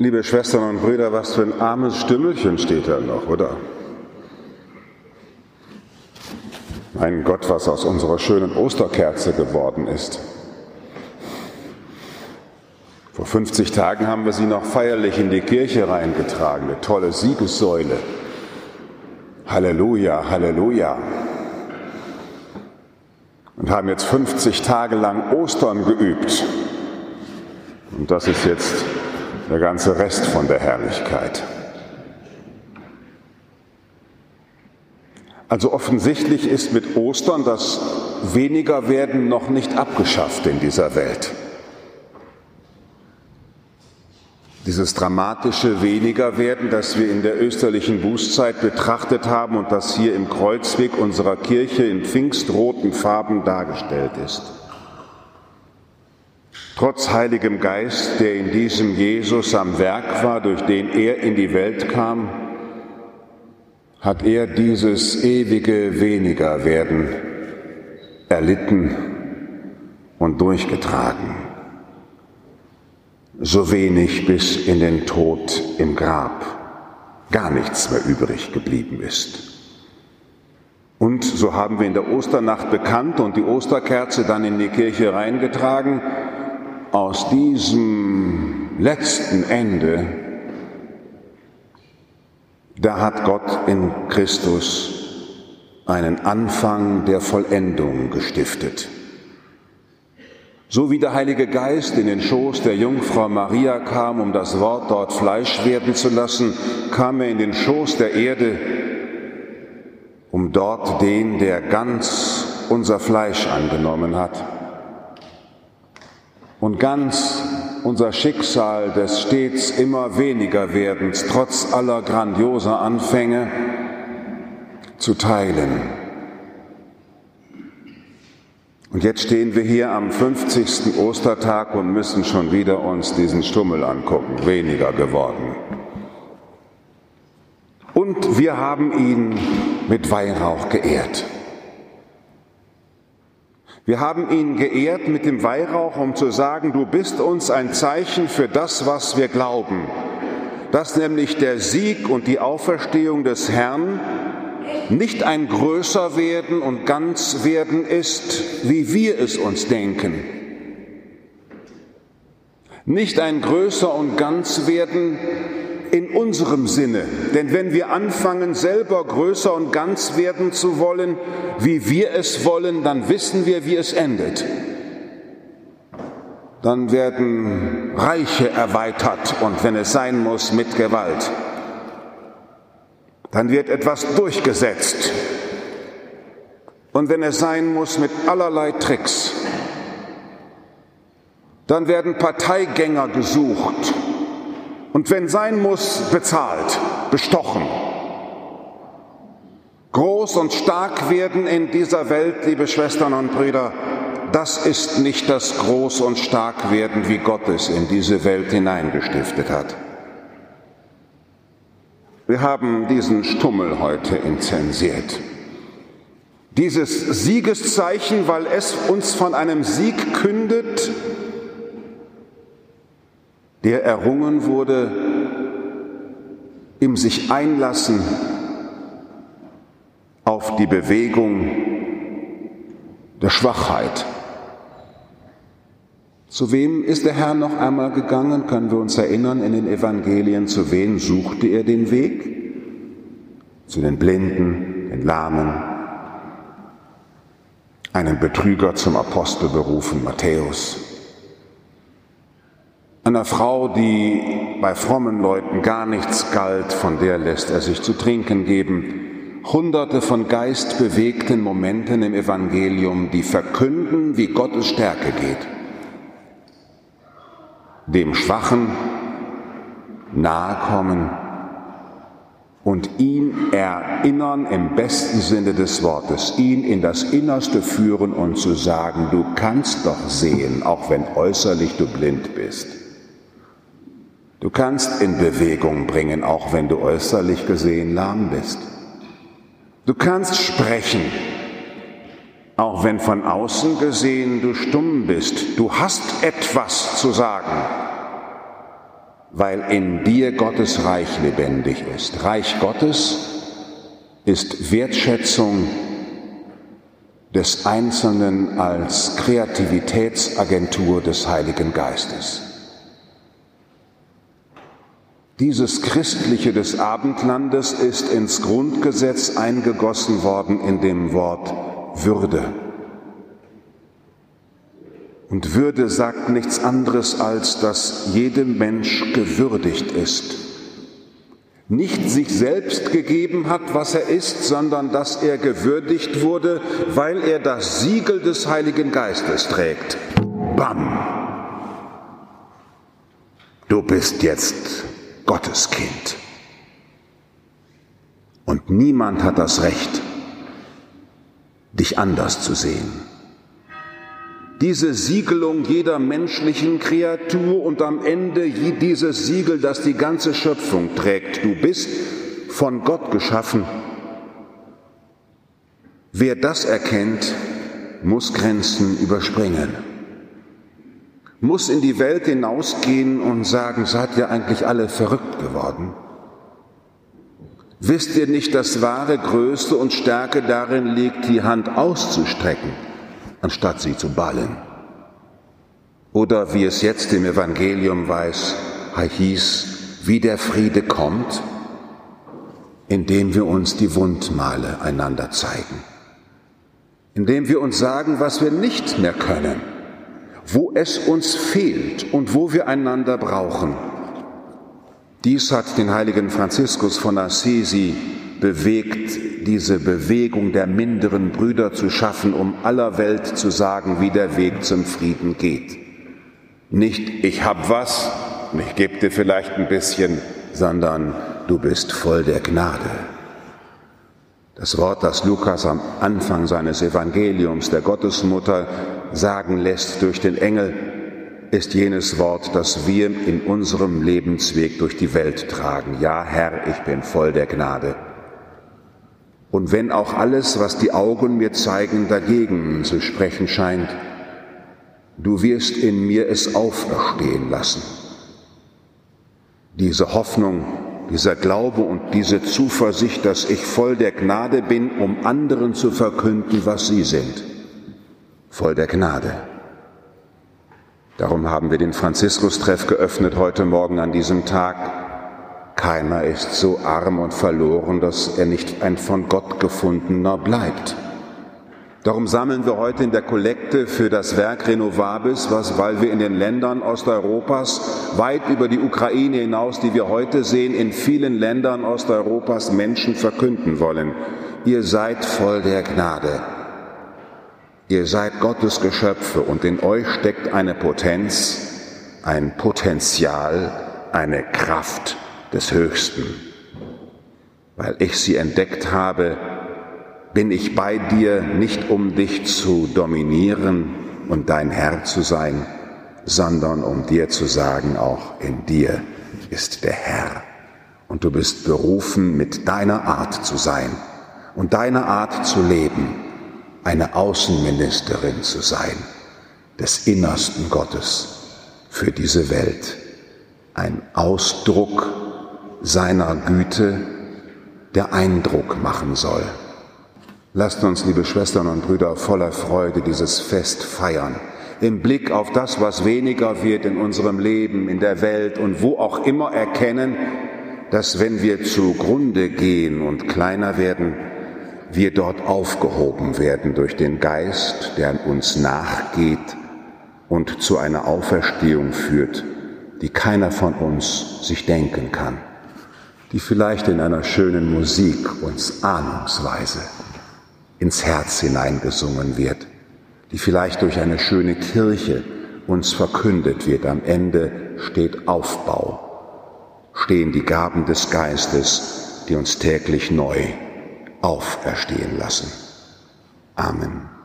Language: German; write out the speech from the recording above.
Liebe Schwestern und Brüder, was für ein armes Stümmelchen steht da noch, oder? Mein Gott, was aus unserer schönen Osterkerze geworden ist. Vor 50 Tagen haben wir sie noch feierlich in die Kirche reingetragen, eine tolle Siegessäule. Halleluja, Halleluja. Und haben jetzt 50 Tage lang Ostern geübt. Und das ist jetzt der ganze Rest von der Herrlichkeit. Also offensichtlich ist mit Ostern das Wenigerwerden noch nicht abgeschafft in dieser Welt. Dieses dramatische Wenigerwerden, das wir in der österlichen Bußzeit betrachtet haben und das hier im Kreuzweg unserer Kirche in pfingstroten Farben dargestellt ist. Trotz Heiligem Geist, der in diesem Jesus am Werk war, durch den er in die Welt kam, hat er dieses ewige Wenigerwerden erlitten und durchgetragen. So wenig bis in den Tod im Grab gar nichts mehr übrig geblieben ist. Und so haben wir in der Osternacht bekannt und die Osterkerze dann in die Kirche reingetragen, aus diesem letzten Ende, da hat Gott in Christus einen Anfang der Vollendung gestiftet. So wie der Heilige Geist in den Schoß der Jungfrau Maria kam, um das Wort dort Fleisch werden zu lassen, kam er in den Schoß der Erde, um dort den, der ganz unser Fleisch angenommen hat, und ganz unser Schicksal des stets immer weniger Werdens, trotz aller grandioser Anfänge, zu teilen. Und jetzt stehen wir hier am 50. Ostertag und müssen schon wieder uns diesen Stummel angucken, weniger geworden. Und wir haben ihn mit Weihrauch geehrt. Wir haben ihn geehrt mit dem Weihrauch, um zu sagen, du bist uns ein Zeichen für das, was wir glauben, dass nämlich der Sieg und die Auferstehung des Herrn nicht ein größer werden und ganz werden ist, wie wir es uns denken. Nicht ein größer und ganz werden in unserem Sinne. Denn wenn wir anfangen, selber größer und ganz werden zu wollen, wie wir es wollen, dann wissen wir, wie es endet. Dann werden Reiche erweitert und wenn es sein muss, mit Gewalt. Dann wird etwas durchgesetzt. Und wenn es sein muss, mit allerlei Tricks. Dann werden Parteigänger gesucht und wenn sein muss, bezahlt, bestochen. Groß und stark werden in dieser Welt, liebe Schwestern und Brüder, das ist nicht das Groß und stark werden, wie Gott es in diese Welt hineingestiftet hat. Wir haben diesen Stummel heute inzensiert. Dieses Siegeszeichen, weil es uns von einem Sieg kündet, der errungen wurde im sich einlassen auf die Bewegung der Schwachheit. Zu wem ist der Herr noch einmal gegangen? Können wir uns erinnern in den Evangelien, zu wem suchte er den Weg? Zu den Blinden, den Lahmen, einen Betrüger zum Apostel berufen, Matthäus einer Frau, die bei frommen Leuten gar nichts galt, von der lässt er sich zu trinken geben. Hunderte von geistbewegten Momenten im Evangelium, die verkünden, wie Gottes Stärke geht. Dem Schwachen nahe kommen und ihn erinnern im besten Sinne des Wortes, ihn in das Innerste führen und zu sagen, du kannst doch sehen, auch wenn äußerlich du blind bist. Du kannst in Bewegung bringen, auch wenn du äußerlich gesehen lahm bist. Du kannst sprechen, auch wenn von außen gesehen du stumm bist. Du hast etwas zu sagen. weil in dir Gottes Reich lebendig ist. Reich Gottes ist Wertschätzung des Einzelnen als Kreativitätsagentur des Heiligen Geistes. Dieses Christliche des Abendlandes ist ins Grundgesetz eingegossen worden in dem Wort Würde. Und Würde sagt nichts anderes, als dass jedem Mensch gewürdigt ist. Nicht sich selbst gegeben hat, was er ist, sondern dass er gewürdigt wurde, weil er das Siegel des Heiligen Geistes trägt. Bam! Du bist jetzt Gottes Kind. Und niemand hat das Recht, dich anders zu sehen. Diese Siegelung jeder menschlichen Kreatur und am Ende dieses Siegel, das die ganze Schöpfung trägt. Du bist von Gott geschaffen. Wer das erkennt, muss Grenzen überspringen muss in die Welt hinausgehen und sagen, seid ihr eigentlich alle verrückt geworden? Wisst ihr nicht, dass wahre Größe und Stärke darin liegt, die Hand auszustrecken, anstatt sie zu ballen? Oder wie es jetzt im Evangelium weiß, hieß, wie der Friede kommt, indem wir uns die Wundmale einander zeigen, indem wir uns sagen, was wir nicht mehr können wo es uns fehlt und wo wir einander brauchen. Dies hat den heiligen Franziskus von Assisi bewegt, diese Bewegung der minderen Brüder zu schaffen, um aller Welt zu sagen, wie der Weg zum Frieden geht. Nicht ich hab was und ich gebe dir vielleicht ein bisschen, sondern du bist voll der Gnade. Das Wort, das Lukas am Anfang seines Evangeliums der Gottesmutter sagen lässt durch den Engel, ist jenes Wort, das wir in unserem Lebensweg durch die Welt tragen. Ja, Herr, ich bin voll der Gnade. Und wenn auch alles, was die Augen mir zeigen, dagegen zu sprechen scheint, du wirst in mir es auferstehen lassen. Diese Hoffnung, dieser Glaube und diese Zuversicht, dass ich voll der Gnade bin, um anderen zu verkünden, was sie sind voll der Gnade. Darum haben wir den Franziskus-Treff geöffnet heute Morgen an diesem Tag. Keiner ist so arm und verloren, dass er nicht ein von Gott gefundener bleibt. Darum sammeln wir heute in der Kollekte für das Werk Renovabis, was, weil wir in den Ländern Osteuropas weit über die Ukraine hinaus, die wir heute sehen, in vielen Ländern Osteuropas Menschen verkünden wollen. Ihr seid voll der Gnade. Ihr seid Gottes Geschöpfe und in euch steckt eine Potenz, ein Potenzial, eine Kraft des Höchsten. Weil ich sie entdeckt habe, bin ich bei dir nicht um dich zu dominieren und dein Herr zu sein, sondern um dir zu sagen, auch in dir ist der Herr. Und du bist berufen, mit deiner Art zu sein und deiner Art zu leben eine Außenministerin zu sein des Innersten Gottes für diese Welt, ein Ausdruck seiner Güte, der Eindruck machen soll. Lasst uns, liebe Schwestern und Brüder, voller Freude dieses Fest feiern, im Blick auf das, was weniger wird in unserem Leben, in der Welt und wo auch immer erkennen, dass wenn wir zugrunde gehen und kleiner werden, wir dort aufgehoben werden durch den Geist, der an uns nachgeht und zu einer Auferstehung führt, die keiner von uns sich denken kann, die vielleicht in einer schönen Musik uns ahnungsweise ins Herz hineingesungen wird, die vielleicht durch eine schöne Kirche uns verkündet wird. Am Ende steht Aufbau, stehen die Gaben des Geistes, die uns täglich neu auferstehen lassen. Amen.